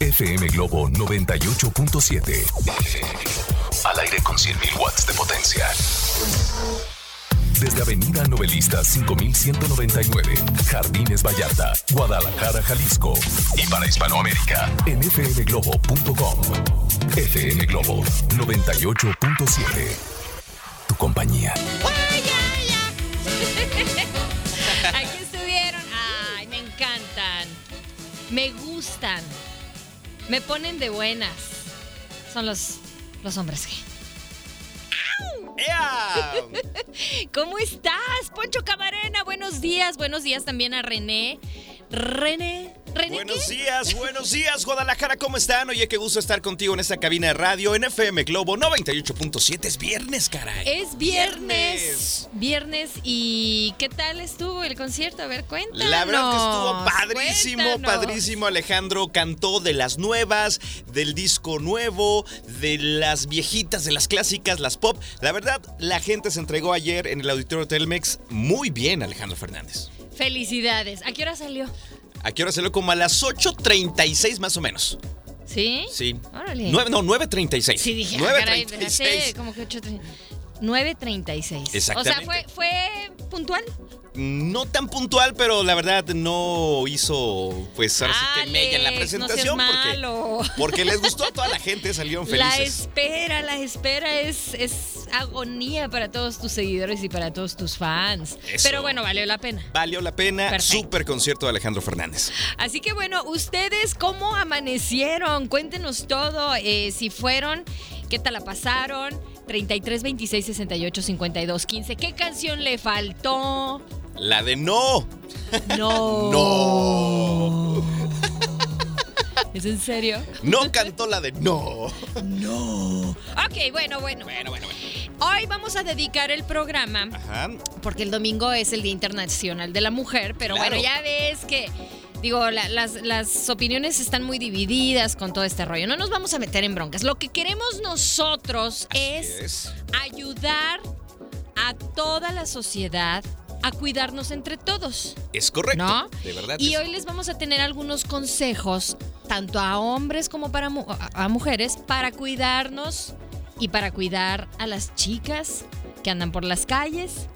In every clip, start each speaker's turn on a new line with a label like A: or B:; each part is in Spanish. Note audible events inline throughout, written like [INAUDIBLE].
A: FM Globo 98.7. Al aire con 100.000 watts de potencia. Desde Avenida Novelista 5199, Jardines Vallarta, Guadalajara, Jalisco. Y para Hispanoamérica, en fmglobo.com. FM Globo 98.7. Tu compañía. [LAUGHS]
B: Aquí estuvieron. Ay, me encantan. Me gustan. Me ponen de buenas. Son los, los hombres G.
C: ¡Ea! [LAUGHS]
B: ¿Cómo estás, Poncho Camarena? Buenos días. Buenos días también a René. René. ¿René
C: Buenos
B: qué?
C: días, buenos días, Guadalajara, ¿cómo están? Oye, qué gusto estar contigo en esta cabina de radio en FM Globo 98.7. Es viernes, caray.
B: Es viernes. Viernes. ¿Y qué tal estuvo el concierto? A ver, cuéntanos.
C: La verdad que estuvo padrísimo,
B: cuéntanos.
C: padrísimo. Alejandro cantó de las nuevas, del disco nuevo, de las viejitas, de las clásicas, las pop. La verdad, la gente se entregó ayer en el auditorio Telmex muy bien, Alejandro Fernández.
B: Felicidades. ¿A qué hora salió?
C: ¿A qué hora salió? Como a las 8.36 más o menos.
B: ¿Sí?
C: Sí.
B: Órale.
C: Nueve- no, 9.36.
B: Sí, dije, ah, caray,
C: 9.36.
B: hace como que 8 9.36. O sea,
C: Exactamente.
B: ¿fue, ¿fue puntual?
C: No tan puntual, pero la verdad no hizo, pues ahora sí que mella en la
B: no
C: presentación.
B: malo.
C: porque, porque les gustó a toda la gente, salieron
B: La
C: felices.
B: espera, la espera es, es agonía para todos tus seguidores y para todos tus fans.
C: Eso.
B: Pero bueno, valió la pena.
C: Valió la pena,
B: Perfecto.
C: súper concierto de Alejandro Fernández.
B: Así que bueno, ustedes cómo amanecieron, cuéntenos todo, eh, si fueron, qué tal la pasaron, 33 26 68 52 15, qué canción le faltó.
C: La de no.
B: No. [LAUGHS]
C: No. [LAUGHS]
B: ¿Es en serio?
C: No cantó la de no.
B: No. Ok, bueno, bueno.
C: Bueno, bueno, bueno.
B: Hoy vamos a dedicar el programa,
C: Ajá.
B: porque el domingo es el Día Internacional de la Mujer, pero
C: Claro.
B: bueno, ya ves que, digo, la- las, las opiniones están muy divididas con todo este rollo. No nos vamos a meter en broncas. Lo que queremos nosotros es,
C: Es.
B: ayudar a toda la sociedad a cuidarnos entre todos.
C: Es correcto.
B: ¿No?
C: De verdad.
B: Y hoy les vamos a tener algunos consejos, tanto a hombres como para mu- a mujeres, para cuidarnos y para cuidar a las chicas que andan por las calles,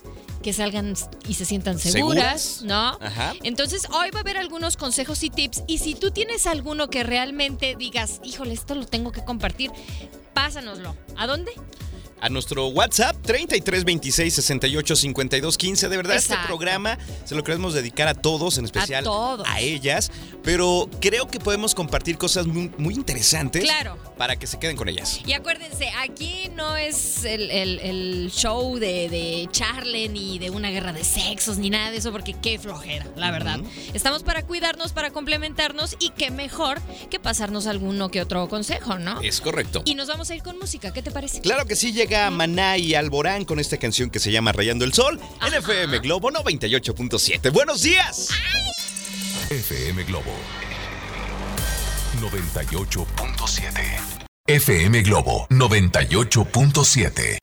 B: que salgan y se sientan seguras,
C: ¿Seguras?
B: ¿no?
C: Ajá.
B: Entonces, hoy va a haber algunos consejos y tips. Y si tú tienes alguno que realmente digas, híjole, esto lo tengo que compartir, pásanoslo. ¿A dónde?
C: A nuestro WhatsApp 33 26 68 52 15. De verdad,
B: Exacto.
C: este programa se lo queremos dedicar a todos, en especial
B: todos.
C: a ellas. Pero creo que podemos compartir cosas muy, muy interesantes
B: Claro.
C: para que se queden con ellas.
B: Y acuérdense, aquí no es el, el- el show de, de Charlie ni de una guerra de sexos ni nada de eso, porque qué flojera, la verdad. Estamos para cuidarnos, para complementarnos y qué mejor que pasarnos alguno que otro consejo, ¿no?
C: Es correcto.
B: Y nos vamos a ir con música, ¿qué te parece?
C: Claro que sí llega Maná y Alborán con esta canción que se llama Rayando el Sol en
B: Ajá.
C: FM Globo 98.7. ¡Buenos días!
A: FM Globo 98.7. FM Globo 98.7.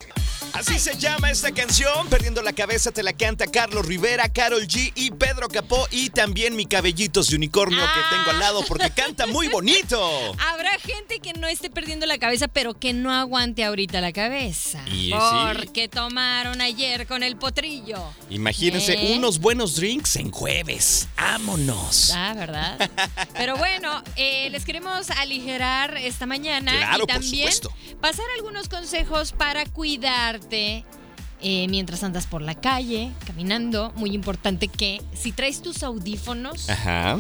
C: Así se llama esta canción. Perdiendo la cabeza te la canta Carlos Rivera, Carol G y Pedro Capó. Y también mi cabellitos de unicornio
B: Ah.
C: que tengo al lado porque canta muy bonito. [LAUGHS]
B: Habrá gente que no esté perdiendo la cabeza, pero que no aguante ahorita la cabeza.
C: Y sí.
B: porque tomaron ayer con el potrillo.
C: Imagínense
B: ¿Eh?
C: unos buenos drinks en jueves. ¡Vámonos!
B: Ah, ¿verdad? [LAUGHS] Pero bueno, eh, les queremos aligerar esta mañana
C: Claro,
B: y
C: por
B: también
C: supuesto.
B: pasar algunos consejos para cuidarte eh, mientras andas por la calle, caminando. Muy importante que si traes tus audífonos,
C: Ajá.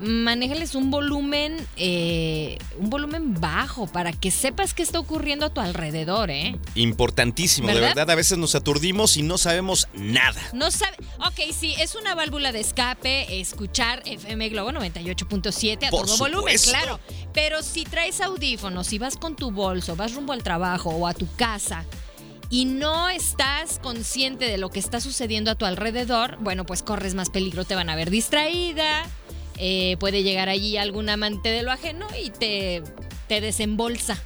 B: manéjales un volumen, eh, un volumen bajo para que sepas qué está ocurriendo a tu alrededor, ¿eh?
C: Importantísimo, de
B: ¿Verdad?
C: verdad. A veces nos aturdimos y no sabemos nada.
B: No sabe. Ok, sí, es una válvula de escape escuchar FM Globo 98.7 a
C: Por
B: todo volumen,
C: supuesto.
B: claro. Pero si traes audífonos, si vas con tu bolso, vas rumbo al trabajo o a tu casa y no estás consciente de lo que está sucediendo a tu alrededor, bueno, pues corres más peligro, te van a ver distraída, eh, puede llegar allí algún amante de lo ajeno y te, te desembolsa.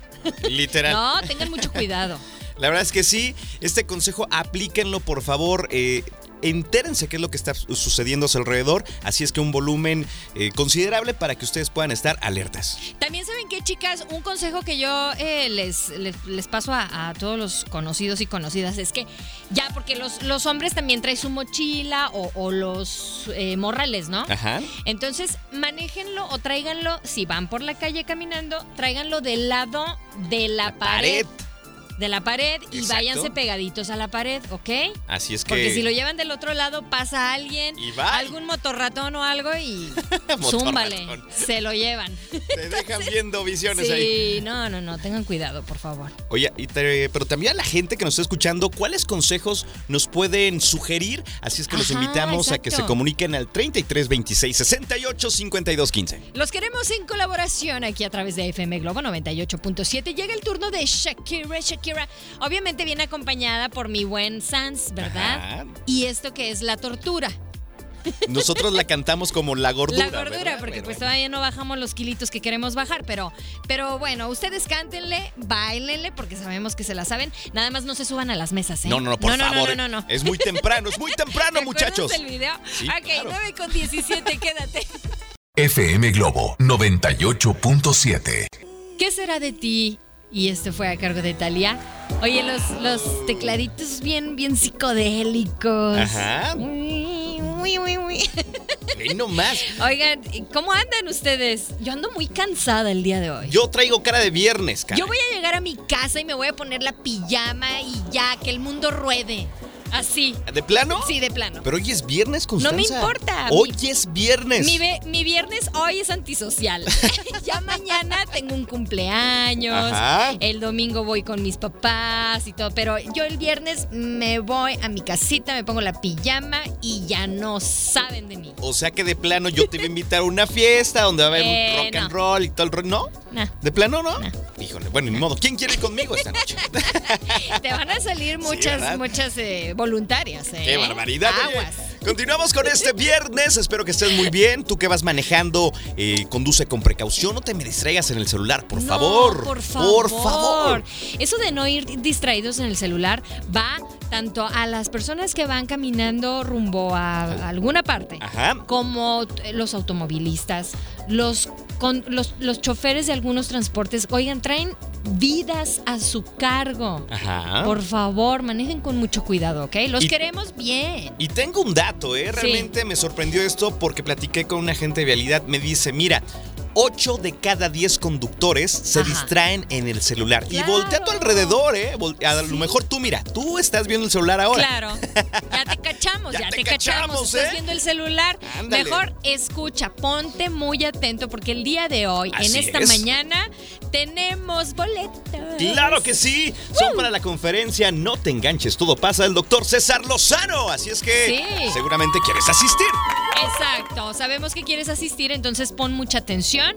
C: Literal. [LAUGHS]
B: No, tengan mucho cuidado.
C: La verdad es que sí, este consejo aplíquenlo por favor. eh, entérense qué es lo que está su- sucediendo a su alrededor. Así es que un volumen eh, considerable para que ustedes puedan estar alertas.
B: También saben que, chicas, un consejo que yo eh, les, les, les paso a, a todos los conocidos y conocidas es que ya, porque los, los hombres también traen su mochila o, o los eh, morrales, ¿no?
C: Ajá.
B: Entonces, manéjenlo o tráiganlo, si van por la calle caminando, tráiganlo del lado de la, pared, De la pared y
C: Exacto.
B: váyanse pegaditos a la pared, ¿ok?
C: Así es que.
B: Porque si lo llevan del otro lado, pasa alguien,
C: Y bye.
B: algún motorratón o algo y [LAUGHS] zúmbale, se lo llevan.
C: Te dejan viendo visiones ahí.
B: Sí, no, no, no, tengan cuidado, por favor.
C: Oye, y te- pero también a la gente que nos está escuchando, ¿cuáles consejos nos pueden sugerir? Así es que los invitamos a que se comuniquen al 33 26 68 52 15.
B: Los queremos en colaboración aquí a través de FM Globo 98.7. Llega el turno de Shakira. Shakira, obviamente viene acompañada por mi buen Sans, ¿verdad?
C: Ajá.
B: Y esto que es la tortura.
C: Nosotros la cantamos como la gordura.
B: la gordura,
C: ¿verdad?
B: porque
C: Bueno,
B: pues
C: bueno.
B: todavía no bajamos los kilitos que queremos bajar, pero, pero bueno, ustedes cántenle, bailenle, porque sabemos que se la saben. Nada más no se suban a las mesas, ¿eh?
C: No, no, no, por
B: no, no,
C: favor.
B: No, no, no. no.
C: Es muy temprano, es muy temprano, [LAUGHS]
B: ¿Te
C: muchachos.
B: del video?
C: Sí,
B: ok,
C: claro.
B: 9 con 17, quédate. [LAUGHS]
A: FM Globo 98.7.
B: ¿Qué será de ti? Y este fue a cargo de Talia. Oye, los, los tecladitos bien, bien psicodélicos.
C: Ajá.
B: Uy, uy, uy, uy.
C: Ven nomás.
B: Oigan, ¿cómo andan ustedes? Yo ando muy cansada el día de hoy.
C: Yo traigo cara de viernes, cara.
B: Yo voy a llegar a mi casa y me voy a poner la pijama y ya, que el mundo ruede. Así.
C: ¿De plano?
B: Sí, de plano.
C: Pero hoy es viernes, Constanza.
B: No me importa.
C: Hoy
B: Mi-
C: es viernes.
B: Mi, mi viernes hoy es antisocial. [LAUGHS] [LAUGHS] ya mañana tengo un cumpleaños.
C: Ajá.
B: El domingo voy con mis papás y todo. Pero yo el viernes me voy a mi casita, me pongo la pijama y ya no saben de mí.
C: O sea que de plano yo te iba a invitar a una fiesta donde va a haber [LAUGHS]
B: Eh,
C: un rock and roll y todo el rollo. ¿No?
B: Nah.
C: ¿De plano no? Híjole, bueno, ni modo. ¿Quién quiere ir conmigo esta noche?
B: Te van a salir muchas, muchas eh, voluntarias. ¿eh?
C: ¡Qué barbaridad! oye.
B: Aguas.
C: Continuamos con este viernes. Espero que estés muy bien. Tú que vas manejando, eh, conduce con precaución. No te me distraigas en el celular, por
B: No,
C: favor.
B: Por favor.
C: Por favor.
B: Eso de no ir distraídos en el celular va tanto a las personas que van caminando rumbo a alguna parte,
C: Ajá.
B: como t- los automovilistas, los, con, los, los choferes de algunos transportes. Oigan, traen vidas a su cargo.
C: Ajá.
B: Por favor, manejen con mucho cuidado, ¿ok? Los
C: Y-
B: queremos bien.
C: Y tengo un dato, ¿eh? Realmente me sorprendió esto porque platiqué con un agente de vialidad. Me dice, mira, 8 de cada 10 conductores se distraen en el celular. Y voltea a tu alrededor, ¿eh? A
B: Sí.
C: lo mejor tú, mira, tú estás viendo el celular ahora.
B: Claro, ya te [LAUGHS] cachamos,
C: Ya
B: ya,
C: te
B: te,
C: cachamos,
B: cachamos. Estás
C: ¿eh?
B: viendo el celular.
C: Ándale.
B: Mejor escucha, ponte muy atento porque el día de hoy,
C: Así
B: en esta
C: es.
B: mañana, tenemos boletos.
C: Claro que sí, son para la conferencia No te enganches, todo pasa del doctor César Lozano. Así es que
B: Sí.
C: seguramente quieres asistir.
B: Exacto, sabemos que quieres asistir, entonces pon mucha atención.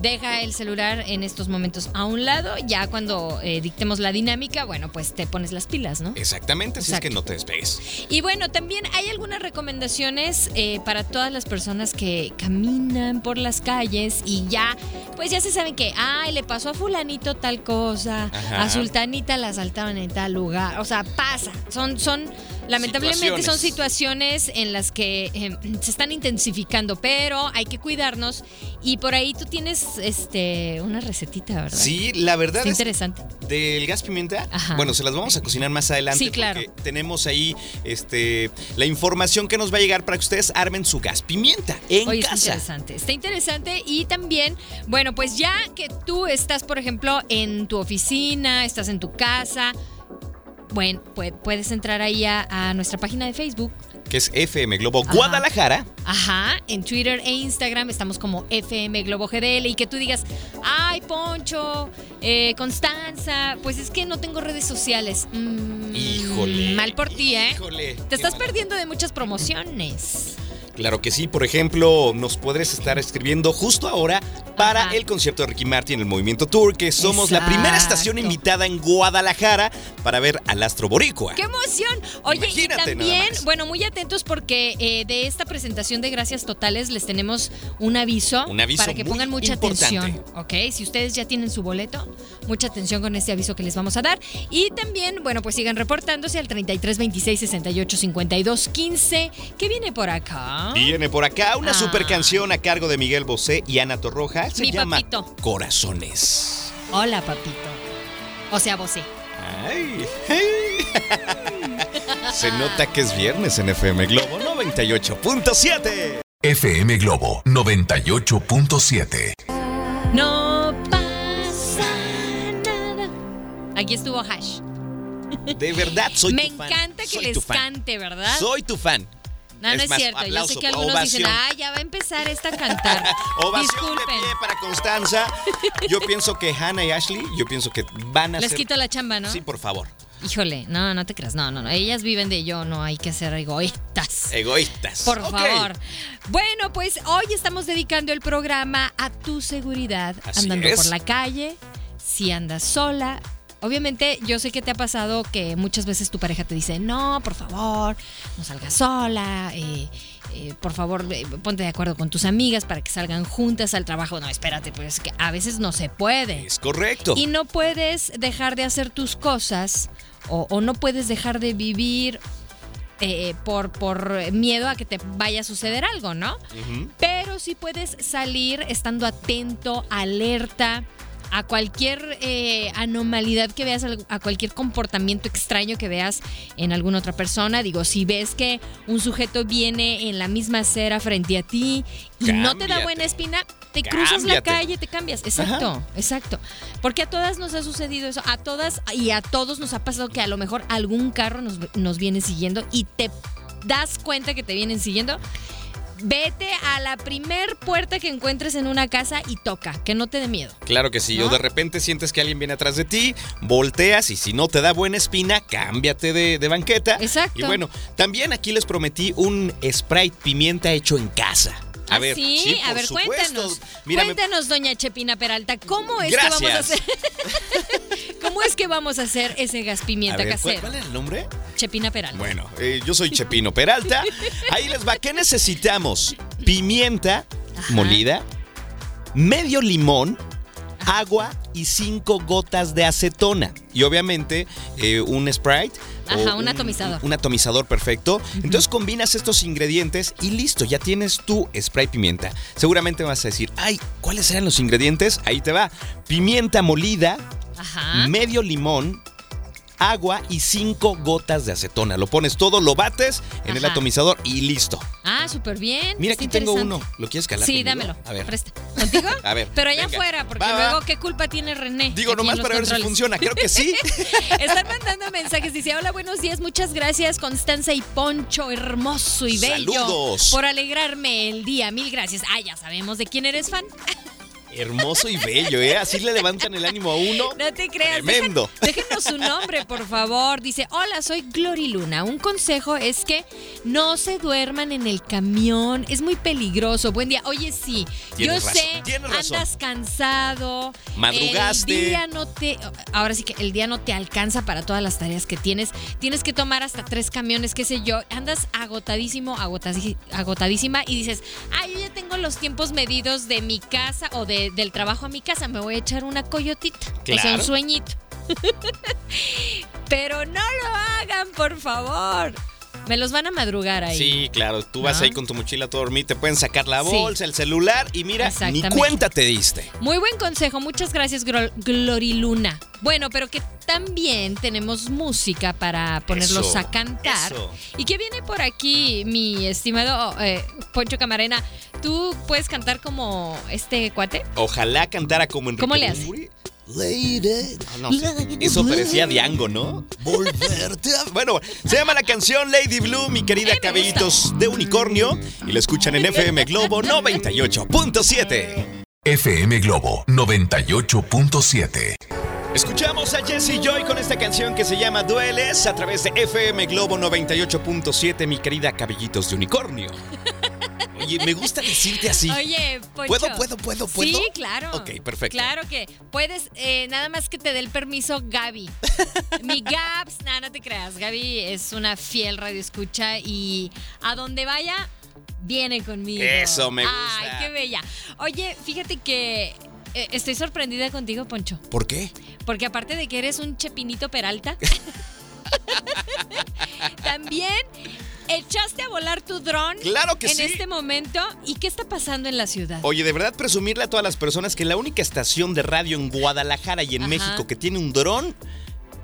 B: Deja el celular en estos momentos a un lado. Ya cuando eh, dictemos la dinámica, bueno, pues te pones las pilas, ¿no?
C: Exactamente, así es que no te despegues.
B: Y bueno, también hay algunas recomendaciones eh, para todas las personas que caminan por las calles y ya, pues ya se saben que, ay, le pasó a fulanito tal cosa,
C: Ajá.
B: a sultanita la asaltaron en tal lugar, o sea, pasa, son, son, lamentablemente son situaciones en las que eh, se están intensificando, pero hay que cuidarnos y por ahí tú tienes este una recetita, ¿verdad?
C: Sí, la verdad
B: Está
C: es
B: interesante.
C: del gas pimienta.
B: Ajá.
C: Bueno, se las vamos a cocinar más adelante
B: Sí, claro.
C: porque tenemos ahí este la información que nos va a llegar para que ustedes armen su gas pimienta en
B: Oye, está
C: casa.
B: interesante. Está interesante y también, bueno, pues ya que tú estás, por ejemplo, en tu oficina, estás en tu casa, bueno, pues puedes entrar ahí a, a nuestra página de Facebook.
C: Que es FM Globo
B: Ajá.
C: Guadalajara.
B: Ajá, en Twitter e Instagram estamos como FM Globo GDL y que tú digas, ay, Poncho, eh, Constanza, pues es que no tengo redes sociales. Mm,
C: Híjole.
B: Mal por ti, ¿eh?
C: Híjole.
B: Te estás
C: mal.
B: perdiendo de muchas promociones.
C: Claro que sí, por ejemplo, nos podrías estar escribiendo justo ahora para
B: Ajá.
C: el concierto de Ricky Martin el Movimiento Tour, que somos la primera estación invitada en Guadalajara para ver al astro boricua.
B: ¡Qué emoción! Oye,
C: Imagínate
B: y también, bueno, muy atentos porque eh, de esta presentación de Gracias Totales les tenemos un aviso.
C: Un aviso
B: Para que pongan mucha
C: importante.
B: atención, ¿ok? Si ustedes ya tienen su boleto, mucha atención con este aviso que les vamos a dar. Y también, bueno, pues sigan reportándose al 33 26 68 52 15. ¿Qué viene por acá?
C: Viene por acá una
B: Ah.
C: super canción a cargo de Miguel Bosé y Ana Torroja. Se
B: Mi
C: llama
B: papito.
C: Corazones.
B: Hola, papito. O sea, vos sí.
C: Ay, hey. [LAUGHS] Se nota que es viernes en FM Globo 98.7.
A: FM Globo 98.7.
B: No pasa nada. Aquí estuvo Hash.
C: De verdad, soy [LAUGHS]
B: Me
C: tu fan.
B: encanta que
C: Soy
B: les cante, ¿verdad?
C: Soy tu fan.
B: No,
C: Es
B: no es
C: más,
B: cierto. Yo sé que algunos dicen, ah, ya va a empezar esta a cantar. [LAUGHS]
C: Ovación
B: Disculpen.
C: de pie para Constanza. Yo pienso que Hannah y Ashley, yo pienso que van a
B: Les
C: ser...
B: quito la chamba, ¿no?
C: Sí, por favor.
B: Híjole, no, no te creas. No, no, no. Ellas viven de yo, no hay que ser egoístas.
C: Egoístas.
B: Por favor. Bueno, pues hoy estamos dedicando el programa a tu seguridad
C: Así
B: andando
C: es.
B: por la calle, si andas sola. Obviamente, yo sé que te ha pasado que muchas veces tu pareja te dice, no, por favor, no salgas sola, eh, eh, por favor, eh, ponte de acuerdo con tus amigas para que salgan juntas al trabajo. No, espérate, pues que a veces no se puede.
C: Es correcto.
B: Y no puedes dejar de hacer tus cosas o, o no puedes dejar de vivir eh, por, por miedo a que te vaya a suceder algo, ¿no? Pero sí puedes salir estando atento, alerta a cualquier eh, anomalidad que veas, a cualquier comportamiento extraño que veas en alguna otra persona. Digo, si ves que un sujeto viene en la misma acera frente a ti y no te da buena espina, te cruzas la calle, te cambias. Exacto, exacto. Porque a todas nos ha sucedido eso, a todas y a todos nos ha pasado que a lo mejor algún carro nos, nos viene siguiendo y te das cuenta que te vienen siguiendo. Vete a la primer puerta que encuentres en una casa y toca, que no te dé miedo.
C: Claro que sí,
B: ¿No?
C: o de repente sientes que alguien viene atrás de ti, volteas y si no te da buena espina, cámbiate de, de banqueta.
B: Exacto.
C: Y bueno, también aquí les prometí un Sprite pimienta hecho en casa. A
B: ¿Ah,
C: ver,
B: sí? a ver,
C: supuesto.
B: cuéntanos. Cuéntanos, doña Chepina Peralta, ¿cómo es que vamos a
C: Gracias.
B: hacer? [LAUGHS] ¿Cómo es que vamos a hacer ese gas pimienta
C: ver, ¿cuál,
B: casero?
C: cuál era el nombre?
B: Chepina Peralta.
C: Bueno, eh, yo soy Chepino Peralta. [LAUGHS] Ahí les va. ¿Qué necesitamos? Pimienta
B: Ajá.
C: molida, medio limón, agua y cinco gotas de acetona. Y obviamente eh, un Sprite.
B: Ajá, un atomizador.
C: Un, atomizador perfecto. Entonces combinas estos ingredientes y listo, ya tienes tu Sprite pimienta. Seguramente vas a decir, ay, ¿cuáles eran los ingredientes? Ahí te va. Pimienta molida,
B: Ajá.
C: medio limón, agua y cinco gotas de acetona. Lo pones todo, lo bates en el atomizador y listo.
B: Ah, súper bien.
C: Mira,
B: Está
C: aquí tengo uno. ¿Lo quieres calar?
B: Sí,
C: conmigo?
B: dámelo.
C: A ver.
B: Presta. ¿Contigo? [LAUGHS]
C: A ver,
B: Pero allá
C: venga.
B: afuera, porque
C: Va,
B: luego, ¿qué culpa tiene René? [LAUGHS]
C: Digo, nomás para ver si funciona. Creo que sí. [LAUGHS]
B: Están mandando mensajes. Dice: Hola, buenos días. Muchas gracias, Constanza y Poncho, hermoso y bello.
C: Saludos.
B: Por alegrarme el día. Mil gracias. Ah, ya sabemos de quién eres fan.
C: Hermoso y bello, ¿eh? Así le levantan el ánimo a uno.
B: No te creas.
C: Tremendo.
B: Dejen- déjenos su nombre, por favor. Dice, hola, soy Glory Luna. Un consejo es que no se duerman en el camión. Es muy peligroso. Buen día. Oye, sí.
C: Tienes
B: yo
C: razón,
B: sé,
C: razón.
B: andas cansado.
C: Madrugaste.
B: El día no te... Ahora sí que el día no te alcanza para todas las tareas que tienes. Tienes que tomar hasta tres camiones, qué sé yo. Andas agotadísimo, agotadísima y dices, ah, yo ya tengo los tiempos medidos de mi casa o de- del trabajo a mi casa. Me voy a echar una coyotita. O sea,
C: Claro.
B: un sueñito. [LAUGHS] Pero no lo hagan, por favor. Me los van a madrugar ahí.
C: Sí, claro, tú vas
B: ¿No?
C: ahí con tu mochila a dormir, te pueden sacar la
B: Sí.
C: bolsa, el celular y mira, ni cuenta te diste.
B: Muy buen consejo, muchas gracias Gloriluna. Bueno, pero que también tenemos música para ponerlos
C: Eso,
B: a cantar.
C: eso.
B: ¿Y qué viene por aquí, mi estimado eh, Poncho Camarena? ¿Tú puedes cantar como este cuate?
C: Ojalá cantara como Enrique
B: ¿Cómo le hace?
C: Bunbury. Lady. No, no sé. Eso parecía Diango, ¿no? Volverte a... [LAUGHS] Bueno, se llama la canción Lady Blue, mi querida
B: Eh,
C: Cabellitos de Unicornio. Y la escuchan en FM Globo 98.7.
A: FM Globo 98.7.
C: Escuchamos a Jesse Joy con esta canción que se llama Dueles a través de FM Globo 98.7, mi querida Cabellitos de Unicornio. [LAUGHS] Oye, me gusta decirte así.
B: Oye, Poncho.
C: ¿Puedo, puedo, puedo, puedo?
B: Sí, claro.
C: Ok, perfecto.
B: Claro que puedes, eh, nada más que te dé el permiso Gaby. [LAUGHS] Mi Gabs, nada, no te creas. Gaby es una fiel radioescucha y a donde vaya, viene conmigo.
C: Eso me
B: Ay,
C: gusta.
B: qué bella. Oye, fíjate que eh, estoy sorprendida contigo, Poncho.
C: ¿Por qué?
B: Porque aparte de que eres un chepinito peralta, [LAUGHS] [LAUGHS] también echaste a volar tu dron
C: Claro que
B: en
C: sí.
B: este momento. ¿Y qué está pasando en la ciudad?
C: Oye, de verdad presumirle a todas las personas que la única estación de radio en Guadalajara y en
B: Ajá.
C: México que tiene un dron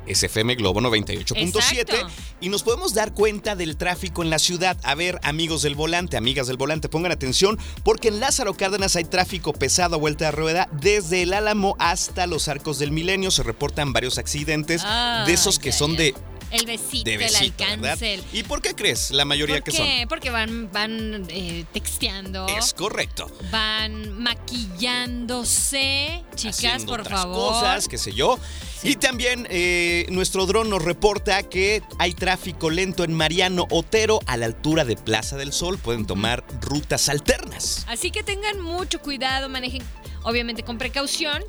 C: es FM Globo 98.7
B: Exacto.
C: y nos podemos dar cuenta del tráfico en la ciudad. A ver, amigos del volante, amigas del volante, pongan atención porque en Lázaro Cárdenas hay tráfico pesado a vuelta de rueda desde el Álamo hasta los Arcos del Milenio. Se reportan varios accidentes de esos que son de,
B: El besito,
C: de besito,
B: el
C: ¿verdad?
B: alcance. el-
C: ¿Y por qué crees la mayoría
B: ¿Por
C: que
B: qué? Porque van, van eh, texteando.
C: son? Es correcto.
B: Van maquillándose. Chicas,
C: haciendo
B: por
C: otras
B: favor.
C: cosas, qué sé yo.
B: Sí.
C: Y también eh, nuestro dron nos reporta que hay tráfico lento en Mariano Otero a la altura de Plaza del Sol. Pueden tomar rutas alternas.
B: Así que tengan mucho cuidado, manejen obviamente con precaución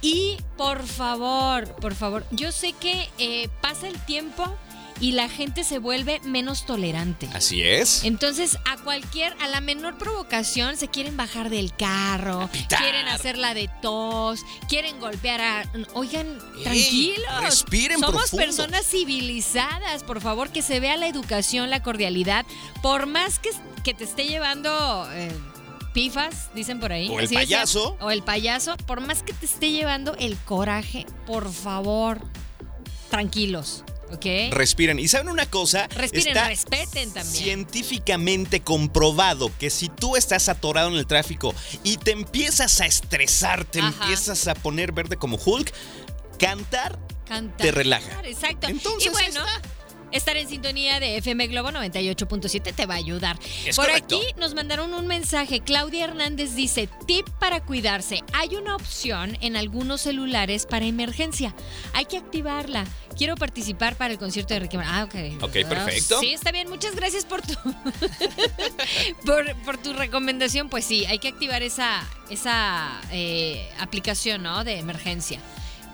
B: y por favor, por favor, yo sé que eh, pasa el tiempo y la gente se vuelve menos tolerante.
C: Así es.
B: Entonces, a cualquier, a la menor provocación, se quieren bajar del carro, quieren hacer la de tos, quieren golpear a. Oigan,
C: Ey,
B: tranquilos.
C: respiren
B: Somos
C: profundo.
B: personas civilizadas, por favor, que se vea la educación, la cordialidad. Por más que, que te esté llevando. eh, Pifas, dicen por ahí.
C: O el
B: así decían,
C: payaso.
B: O el payaso. Por más que te esté llevando el coraje, por favor, tranquilos, ¿ok?
C: Respiren. Y saben una cosa,
B: Respiren,
C: está
B: respeten también.
C: científicamente comprobado que si tú estás atorado en el tráfico y te empiezas a estresar, te
B: Ajá.
C: empiezas a poner verde como Hulk, cantar
B: Cantar.
C: te relaja.
B: Exacto.
C: Entonces,
B: y bueno, estar en sintonía de FM Globo 98.7 te va a ayudar.
C: Es
B: Por
C: correcto.
B: aquí nos mandaron un mensaje. Claudia Hernández dice, tip para cuidarse. Hay una opción en algunos celulares para emergencia. Hay que activarla. Quiero participar para el concierto de Ricky Martin. Ah, ok.
C: Ok, perfecto.
B: Sí, está bien. Muchas gracias por tu, [LAUGHS] por, por tu recomendación. Pues sí, hay que activar esa, esa eh, aplicación, ¿no? De emergencia.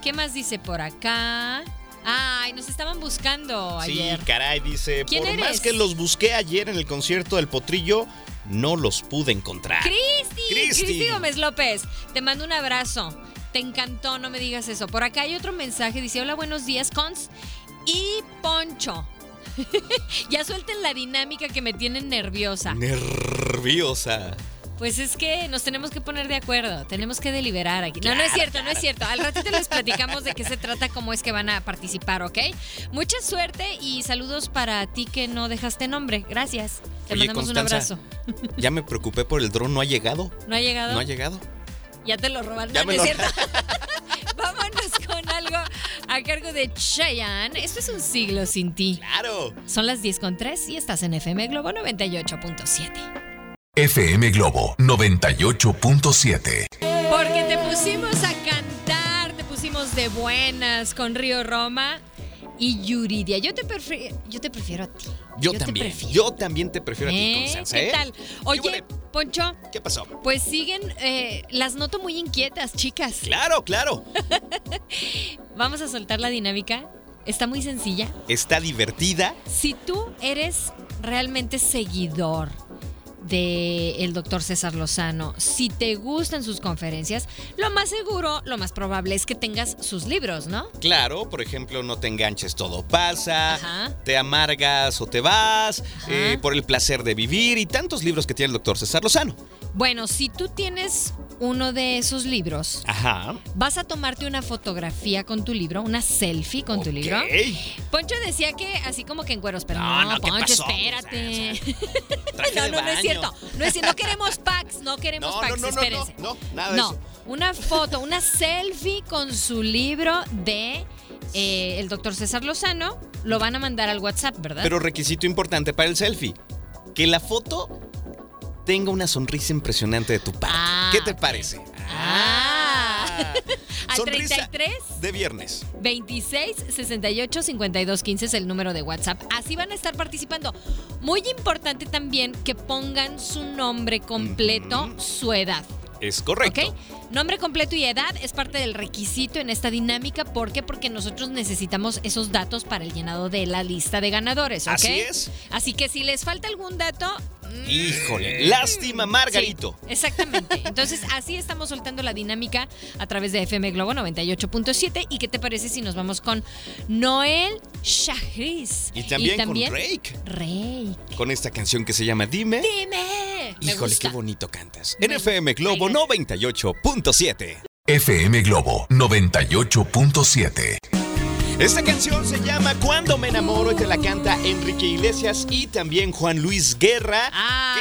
B: ¿Qué más dice por acá? Ay, nos estaban buscando ayer.
C: Sí, caray, dice.
B: ¿Quién
C: por más que los busqué ayer en el concierto del Potrillo, no los pude encontrar.
B: Cristi.
C: Cristi
B: Gómez López, te mando un abrazo. Te encantó, no me digas eso. Por acá hay otro mensaje, dice, hola, buenos días, Cons y Poncho. [LAUGHS] ya suelten la dinámica que me tienen nerviosa.
C: Nerviosa.
B: Pues es que nos tenemos que poner de acuerdo, tenemos que deliberar aquí. No, no es cierto, no es cierto. Al ratito les platicamos de qué se trata, cómo es que van a participar, ¿ok? Mucha suerte y saludos para ti que no dejaste nombre. Gracias. Te
C: Oye,
B: mandamos un abrazo.
C: Ya me preocupé por el dron, no ha llegado.
B: ¿No ha llegado?
C: No ha llegado.
B: Ya te lo robaron.
C: Ya
B: No,
C: me
B: no es cierto. [LAUGHS] Vámonos con algo a cargo de Cheyenne. Esto es un siglo sin ti.
C: Claro.
B: Son las 10 con 3 y estás en FM Globo 98.7.
A: FM Globo 98.7.
B: Porque te pusimos a cantar, te pusimos de buenas con Río Roma y Yuridia. Yo te, prefiero, yo te prefiero a ti.
C: Yo,
B: te
C: también.
B: prefiero.
C: Yo también te prefiero a ti,
B: ¿Eh?
C: Constanza,
B: ¿Qué
C: ¿eh?
B: tal?
C: ¿Qué
B: Oye,
C: huele?
B: Poncho,
C: ¿Qué pasó?
B: pues siguen, eh, las noto muy inquietas, chicas.
C: Claro, claro. [LAUGHS]
B: Vamos a soltar la dinámica. Está muy sencilla.
C: Está divertida.
B: Si tú eres realmente seguidor del el doctor César Lozano, si te gustan sus conferencias, lo más seguro, lo más probable es que tengas sus libros, ¿no?
C: Claro, por ejemplo, no te enganches, todo pasa,
B: Ajá.
C: te amargas o te vas, eh, por el placer de vivir y tantos libros que tiene el doctor César Lozano.
B: Bueno, si tú tienes uno de esos libros,
C: Ajá.
B: vas a tomarte una fotografía con tu libro, una selfie con tu libro. Poncho decía que así como que en cueros, pero
C: No,
B: no,
C: no, ¿qué
B: Poncho, espérate. [LAUGHS] No, no, no es cierto. No es cierto. No queremos packs, no queremos
C: No,
B: packs,
C: no, no,
B: espérense.
C: no, no, nada de
B: No,
C: eso.
B: una foto, una selfie con su libro de eh, el doctor César Lozano. Lo van a mandar al WhatsApp, ¿verdad?
C: Pero requisito importante para el selfie, que la foto tenga una sonrisa impresionante de tu parte.
B: Ah,
C: ¿Qué te parece?
B: Ah. [LAUGHS] Al
C: Sonrisa
B: 33
C: de viernes.
B: 26 68 52 15 es el número de WhatsApp. Así van a estar participando. Muy importante también que pongan su nombre completo, su edad.
C: Es correcto.
B: ¿Ok? Nombre completo y edad es parte del requisito en esta dinámica. ¿Por qué? Porque nosotros necesitamos esos datos para el llenado de la lista de ganadores. ¿ok?
C: Así es.
B: Así que si les falta algún dato.
C: Híjole, lástima, Margarito.
B: Sí, exactamente. Entonces, así estamos soltando la dinámica a través de FM Globo 98.7. ¿Y qué te parece si nos vamos con Noel Shahriz?
C: Y también, con Drake.
B: Rey.
C: Con esta canción que se llama Dime.
B: Dime. Me
C: Híjole, qué bonito cantas. En. FM Globo
B: Ay,
C: 98.7.
A: FM Globo 98.7.
C: Esta canción se llama Cuando me enamoro y te la canta Enrique Iglesias y también Juan Luis Guerra,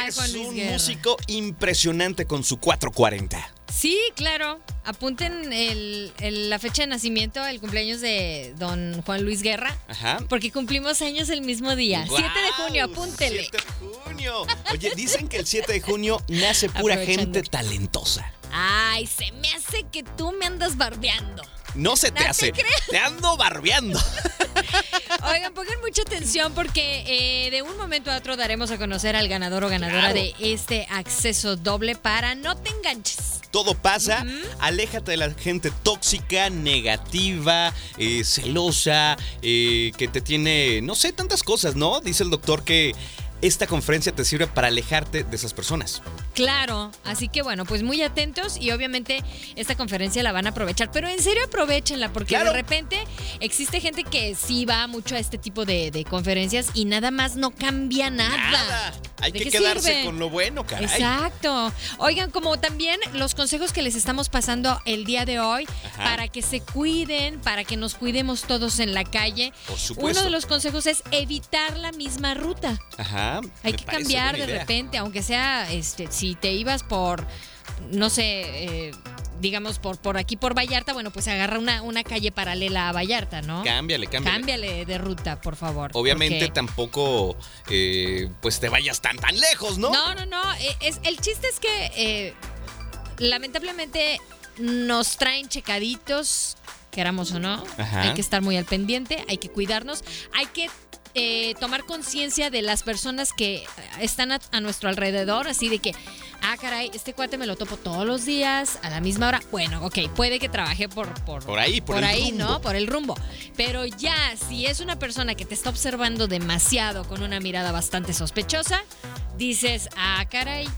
C: que es
B: Juan Luis
C: un
B: Guerra.
C: músico impresionante con su 440.
B: Sí, claro. Apunten el- el- la fecha de nacimiento, el cumpleaños de don Juan Luis Guerra.
C: Ajá.
B: Porque cumplimos años el mismo día. 7 de junio, apúntele.
C: 7 de junio. Oye, dicen que el 7 de junio nace pura gente talentosa.
B: Ay, se me hace que tú me andas barbeando.
C: No se te
B: No te
C: hace.
B: creo.
C: Te ando barbeando. [LAUGHS]
B: Oigan, pongan mucha atención porque eh, de un momento a otro daremos a conocer al ganador o ganadora
C: Claro.
B: de este acceso doble para No Te Enganches.
C: Todo pasa. Aléjate de la gente tóxica, negativa, eh, celosa, eh, que te tiene, no sé, tantas cosas, ¿no? Dice el doctor que esta conferencia te sirve para alejarte de esas personas.
B: Claro, así que bueno, pues muy atentos y obviamente esta conferencia la van a aprovechar, pero en serio aprovechenla porque
C: Claro.
B: de repente existe gente que sí va mucho a este tipo de, de conferencias y nada más no cambia nada.
C: Hay
B: ¿De
C: que quedarse
B: sirve?
C: con lo bueno, caray.
B: Exacto. Oigan, como también los consejos que les estamos pasando el día de hoy
C: Ajá.
B: para que se cuiden, para que nos cuidemos todos en la calle.
C: Por supuesto.
B: Uno de los consejos es evitar la misma ruta.
C: Ajá.
B: Hay que cambiar de repente, aunque sea, este, si te ibas por, no sé, eh, digamos por, por aquí por Vallarta, bueno, pues agarra una, una calle paralela a Vallarta, ¿no?
C: Cámbiale, cámbiale.
B: Cámbiale de ruta, por favor.
C: Obviamente
B: porque-
C: tampoco eh, pues te vayas tan tan lejos, ¿no?
B: No, no, no. eh, Es, el chiste es que eh, lamentablemente nos traen checaditos, queramos o no.
C: Ajá.
B: Hay que estar muy al pendiente, hay que cuidarnos, hay que eh, tomar conciencia de las personas que eh, están a, a nuestro alrededor, así de que, ah, caray, este cuate me lo topo todos los días, a la misma hora. Bueno, ok, puede que trabaje por... Por,
C: Por ahí, por el
B: ahí,
C: rumbo.
B: ¿no? Por el rumbo. Pero ya, si es una persona que te está observando demasiado con una mirada bastante sospechosa, dices, ah, caray,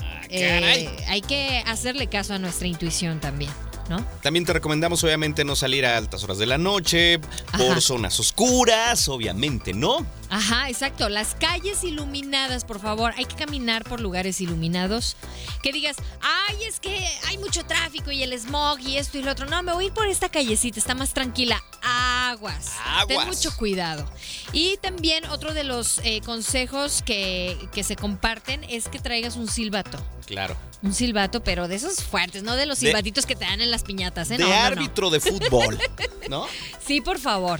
C: Ah,
B: eh,
C: caray.
B: hay que hacerle caso a nuestra intuición también, ¿no?
C: También te recomendamos obviamente no salir a altas horas de la noche, por
B: Ajá.
C: zonas oscuras, obviamente, ¿no?
B: Ajá, exacto. Las calles iluminadas, por favor. Hay que caminar por lugares iluminados. Que digas, ay, es que hay mucho tráfico y el smog y esto y lo otro. No, me voy a ir por esta callecita, está más tranquila. Aguas. Ten
C: Aguas.
B: mucho cuidado. Y también otro de los eh, consejos que, que se comparten es que traigas un silbato.
C: Claro.
B: Un silbato, pero de esos fuertes, no de los
C: De-
B: silbatitos que te dan en las piñatas, ¿eh?
C: De
B: No, no, no.
C: árbitro de fútbol, [LAUGHS] ¿no?
B: Sí, por favor.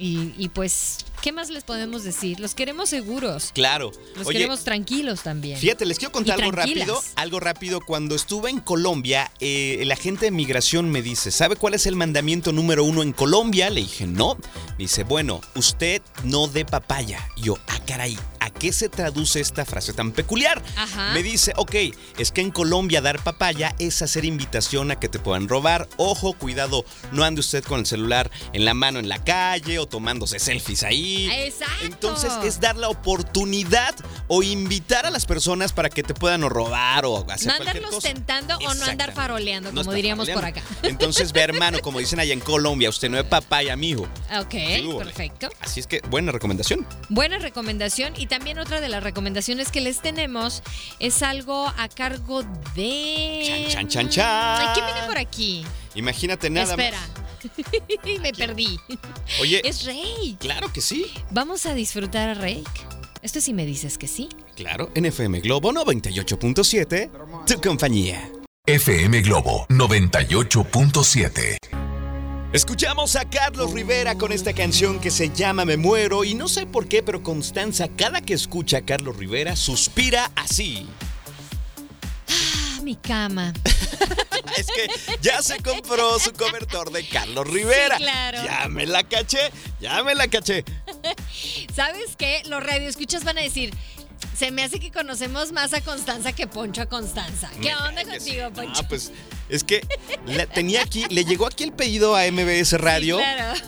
B: Y, y pues, ¿qué más les podemos decir? Los queremos seguros.
C: Claro.
B: Los
C: Oye,
B: queremos tranquilos también.
C: Fíjate, les quiero contar
B: Y
C: algo
B: tranquilas.
C: rápido. Algo rápido. Cuando estuve en Colombia, eh, el agente de migración me dice, ¿sabe cuál es el mandamiento número uno en Colombia? Le dije, no. Me dice, bueno, usted no dé papaya. Y yo, ah, caray, ¿a qué se traduce esta frase tan peculiar?
B: Ajá.
C: Me dice, ok, es que en Colombia dar papaya es hacer invitación a que te puedan robar. Ojo, cuidado, no ande usted con el celular en la mano en la calle o tomándose selfies ahí.
B: Exacto.
C: Entonces es dar la oportunidad o invitar a las personas para que te puedan o robar o hacer
B: No
C: cualquier
B: andarlos
C: cosa.
B: tentando o no andar faroleando,
C: No
B: como diríamos por acá.
C: Entonces ve hermano, como dicen allá en Colombia, usted no es papaya, mijo.
B: Ok, perfecto.
C: Así es que buena recomendación.
B: Buena recomendación. Y también otra de las recomendaciones que les tenemos es algo a cargo de.
C: Chan, chan, chan, chan.
B: Ay, ¿Quién viene por aquí?
C: Imagínate nada
B: Espera.
C: más. [LAUGHS]
B: Me perdí.
C: Oye,
B: Es Rake.
C: claro que sí.
B: Vamos a disfrutar a Rake. Esto sí me dices que sí.
C: Claro, en FM Globo 98.7, tu compañía.
A: FM Globo 98.7.
C: Escuchamos a Carlos Rivera con esta canción que se llama Me Muero y no sé por qué, pero Constanza cada que escucha a Carlos Rivera suspira así.
B: Ah, mi cama. [LAUGHS]
C: es que ya se compró su cobertor de Carlos Rivera.
B: claro.
C: Ya me la caché, ya me la caché. [LAUGHS]
B: ¿Sabes qué? Los radioescuchas van a decir. Se me hace que conocemos más a Constanza que Poncho a Constanza. ¿Qué
C: Me
B: onda contigo, Poncho?
C: Ah, pues es que la- tenía aquí, le llegó aquí el pedido a MBS Radio
B: Sí, claro.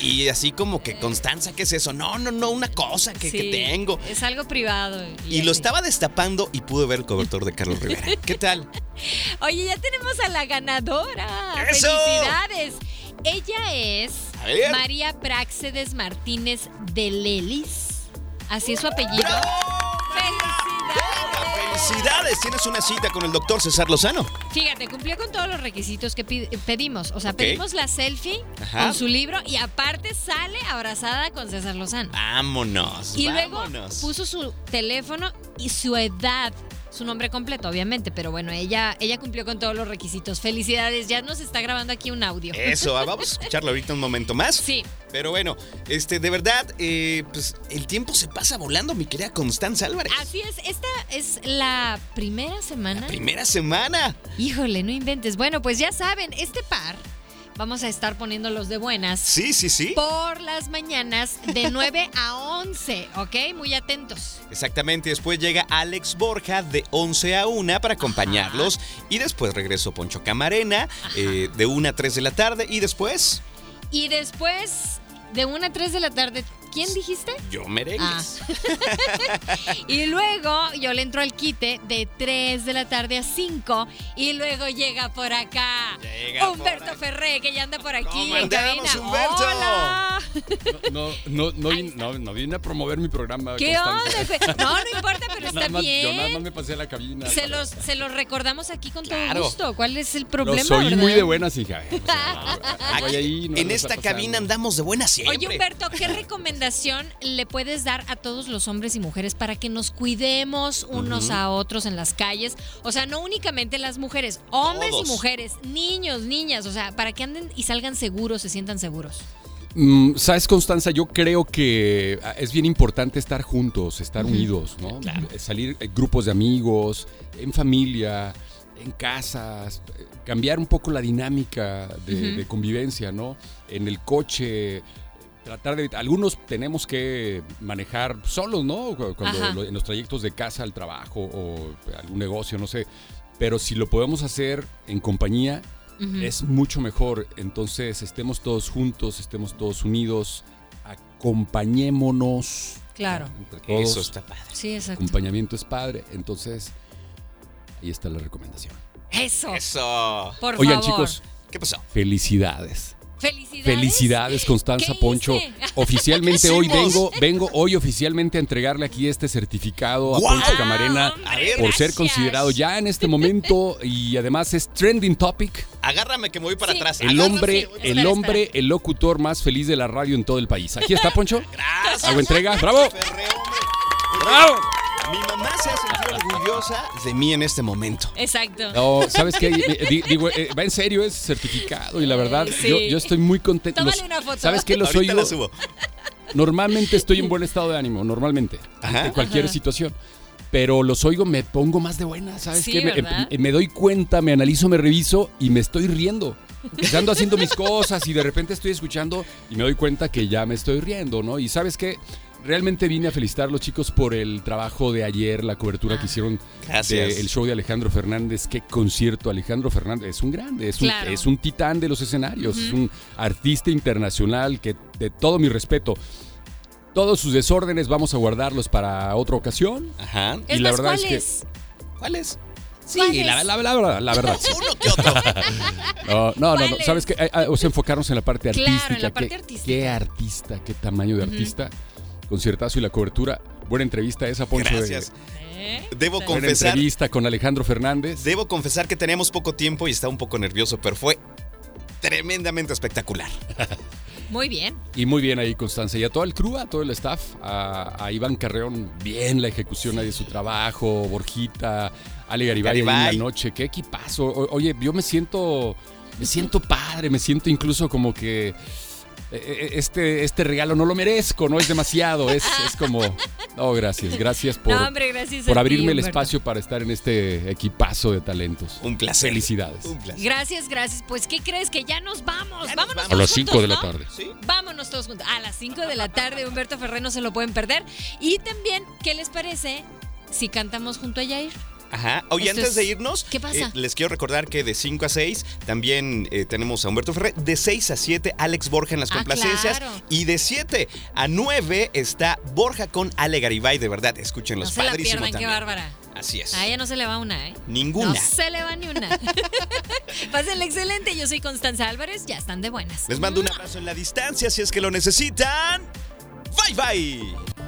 C: y así como que Constanza, ¿qué es eso? No, no, no, una cosa que, tengo.
B: Es algo privado.
C: Y lo estaba destapando y pude ver el cobertor de Carlos Rivera. [LAUGHS] ¿Qué tal?
B: Oye, ya tenemos a la ganadora.
C: ¡Eso!
B: ¡Felicidades! Ella es. María Praxedes Martínez de Lelis. Así es su apellido. ¡Felicidades!
C: Tienes una cita con el doctor César Lozano.
B: Fíjate, cumplió con todos los requisitos que pedimos. O sea, pedimos la selfie
C: Ajá.
B: con su libro y aparte sale abrazada con César Lozano.
C: Vámonos.
B: Y
C: vámonos.
B: luego puso su teléfono y su edad. Su nombre completo, obviamente, pero bueno, ella, ella cumplió con todos los requisitos. Felicidades, ya nos está grabando aquí un audio.
C: Eso, ah, [LAUGHS] vamos a escucharlo ahorita un momento más.
B: Sí,
C: Pero bueno, este, de verdad, eh, pues el tiempo se pasa volando, mi querida Constanza Álvarez.
B: así es. Esta es la primera semana.
C: Primera semana.
B: Híjole, no inventes. Bueno, pues ya saben, este par vamos a estar poniéndolos de buenas
C: Sí, sí, sí.
B: por las mañanas de [LAUGHS] 9 a 11, ¿ok? Muy atentos.
C: Exactamente, después llega Alex Borja de 11 a 1 para acompañarlos y después regreso Poncho Camarena eh, de 1 a 3 de la tarde y después
B: Y después, de 1 a 3 de la tarde, ¿quién dijiste?
C: yo merengues. [LAUGHS]
B: Y luego yo le entro al quite de 3 de la tarde a 5 y luego llega por acá
C: Llega
B: Humberto
C: por acá.
B: Ferré que ya anda por aquí
C: ¿Cómo
B: en cabina.
C: Humberto?
B: Hola.
D: No, no, no, vine- no, no vine a promover mi programa.
B: ¿Qué onda? güey? No, no importa, pero está
D: Nada más- Yo nada más
B: bien.
D: me pasé a la cabina.
B: Se
D: para-
B: los, se los recordamos aquí con
C: Claro.
B: todo gusto. ¿Cuál es el problema?
D: soy
B: verdad?
D: muy de buenas, hija. [LAUGHS] O sea,
C: Aquí,
D: voy ahí, no
C: en esta cabina andamos de buena siempre.
B: Oye, Humberto, ¿qué recomendación [LAUGHS] le puedes dar a todos los hombres y mujeres para que nos cuidemos unos a otros en las calles? O sea, no únicamente las mujeres, hombres
C: Todos.
B: y mujeres, niños, niñas, o sea, para que anden y salgan seguros, se sientan seguros.
D: Mm, Sabes, Constanza, yo creo que ah, es bien importante estar juntos, estar unidos, ¿no? Eh, Salir en grupos de amigos, en familia, en casas, eh, cambiar un poco la dinámica de, de convivencia, ¿no? En el coche. Tratar de. Algunos tenemos que manejar solos, ¿no? Cu- Cuando lo- en los trayectos de casa al trabajo o algún negocio, no sé. Pero si lo podemos hacer en compañía, es mucho mejor. Entonces, estemos todos juntos, estemos todos unidos, acompañémonos.
B: Claro.
D: Entre todos.
C: Eso está padre.
B: Sí, exacto.
D: Acompañamiento es padre. Entonces, ahí está la recomendación.
B: Eso.
C: Eso.
B: Por
D: Oigan,
B: favor.
D: chicos,
C: ¿Qué pasó?
D: felicidades.
B: Felicidades.
D: Felicidades, Constanza [LAUGHS]
B: ¿Qué
D: Poncho. Oficialmente hoy vengo, vengo hoy oficialmente a entregarle aquí este certificado a. Poncho Camarena
C: ver,
D: por ser considerado ya en este momento y además es trending topic.
C: Agárrame que me voy para
B: Sí.
C: atrás.
D: El
C: Agárrame.
D: hombre,
B: sí.
D: el
B: Espera,
D: hombre,
B: espera.
D: el locutor más feliz de la radio en todo el país. Aquí está Poncho.
C: Gracias.
D: Hago entrega. ¡Bravo! ¡Bravo!
C: Mi mamá se ha sentido orgullosa de mí en este momento.
B: Exacto.
D: No, ¿sabes qué? Di- Digo, eh, va en serio, es certificado y la verdad,
B: Sí.
D: yo, yo estoy muy contento.
B: Tómale una foto.
D: ¿Sabes qué? Los
C: Ahorita
D: oigo.
C: la subo.
D: Normalmente estoy en buen estado de ánimo, normalmente,
C: Ajá.
D: ante cualquier
B: Ajá.
D: situación. Pero los oigo, me pongo más de buena, ¿sabes
B: Sí,
D: qué? Me,
B: ¿verdad?
D: eh, me doy cuenta, me analizo, me reviso y me estoy riendo. Ando haciendo mis cosas y de repente estoy escuchando y me doy cuenta que ya me estoy riendo, ¿no? Y ¿sabes qué? Realmente vine a felicitar a los chicos por el trabajo de ayer, la cobertura
B: Ah.
D: que hicieron
C: Gracias.
D: del show de Alejandro Fernández. Qué concierto, Alejandro Fernández es un grande, es un,
B: Claro.
D: es un titán de los escenarios, es un artista internacional que de todo mi respeto. Todos sus desórdenes vamos a guardarlos para otra ocasión.
C: Ajá.
B: Es
D: y la
B: más,
D: verdad
B: ¿cuál
D: es que-
B: es?
C: ¿Cuál es?
D: Sí,
B: ¿Cuál
D: la, la- la- la- la verdad. sí. [LAUGHS]
C: Uno que otro. [LAUGHS]
D: No, no, no,
B: ¿Cuál
D: no.
B: es?
D: ¿Sabes qué? Eh, O sea, enfocarnos en la parte
B: Claro, en
D: artística.
B: la parte
D: qué,
B: artística.
D: qué artista, qué tamaño de artista. Conciertazo y la cobertura. Buena entrevista esa, Poncho. de-
C: Gracias.
B: ¿Eh?
C: Debo
D: buena
C: confesar,
D: entrevista con Alejandro Fernández.
C: debo confesar que tenemos poco tiempo y está un poco nervioso, pero fue tremendamente espectacular. [LAUGHS]
B: Muy bien.
D: Y muy bien ahí, Constanza. Y a todo el crew, a todo el staff, a, a Iván Carreón, bien la ejecución ahí de su trabajo, Borjita, Ale Garibay, ahí en
C: Garibay.
D: la noche. Qué equipazo. O- oye, yo me siento, me siento padre, me siento incluso como que este, este regalo no lo merezco, no es demasiado, es, es como, no, gracias, gracias por,
B: No, hombre, gracias
D: por
B: a
D: abrirme
B: ti,
D: el espacio para estar en este equipazo de talentos.
C: Un placer.
D: Felicidades.
C: Un placer.
B: Gracias, gracias. Pues, ¿qué crees? Que ya nos vamos.
C: Ya nos
B: Vámonos
C: vamos.
D: A las
B: todos
D: 5
B: juntos,
D: de la
B: ¿no?
D: tarde.
C: ¿Sí?
B: Vámonos todos juntos. A las 5 de la tarde, Humberto Ferrer no se lo pueden perder. Y también, ¿qué les parece si cantamos junto a Jair?
C: Ajá. Oye,
B: Esto
C: antes
B: es-
C: de irnos,
B: ¿Qué pasa?
C: eh, les quiero recordar que de 5 a 6 también eh, tenemos a Humberto Ferrer. De 6 a 7, Alex Borja en las
B: Ah,
C: complacencias.
B: claro.
C: Y de 7 a 9 está Borja con Ale Garibay. De verdad,
B: No
C: escúchenlos.
B: se la
C: Padrísimo
B: pierdan, qué bárbara.
C: Así es.
B: A ella no se le va una, ¿eh?
C: Ninguna.
B: No se le va ni una. [LAUGHS] Pásenla excelente. Yo soy Constanza Álvarez. Ya están de buenas.
C: Les mando un abrazo en la distancia si es que lo necesitan. Bye bye.